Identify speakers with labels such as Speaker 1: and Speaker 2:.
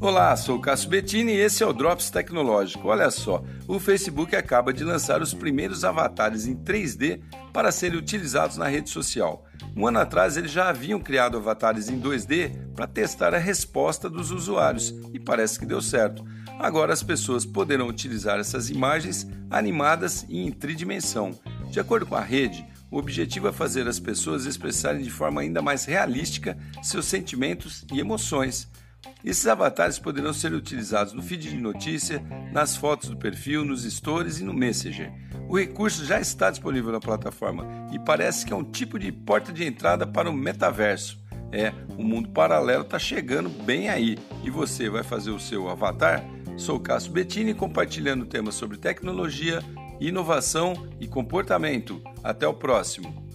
Speaker 1: Olá, sou o Cássio Bettini e esse é o Drops Tecnológico. Olha só, o Facebook acaba de lançar os primeiros avatares em 3D para serem utilizados na rede social. Um ano atrás, eles já haviam criado avatares em 2D para testar a resposta dos usuários e parece que deu certo. Agora as pessoas poderão utilizar essas imagens animadas e em tridimensão. De acordo com a rede, o objetivo é fazer as pessoas expressarem de forma ainda mais realística seus sentimentos e emoções. Esses avatares poderão ser utilizados no feed de notícia, nas fotos do perfil, nos stories e no Messenger. O recurso já está disponível na plataforma e parece que é um tipo de porta de entrada para o metaverso. É, o mundo paralelo está chegando bem aí. E você vai fazer o seu avatar? Sou Cássio Bettini compartilhando temas sobre tecnologia, inovação e comportamento. Até o próximo.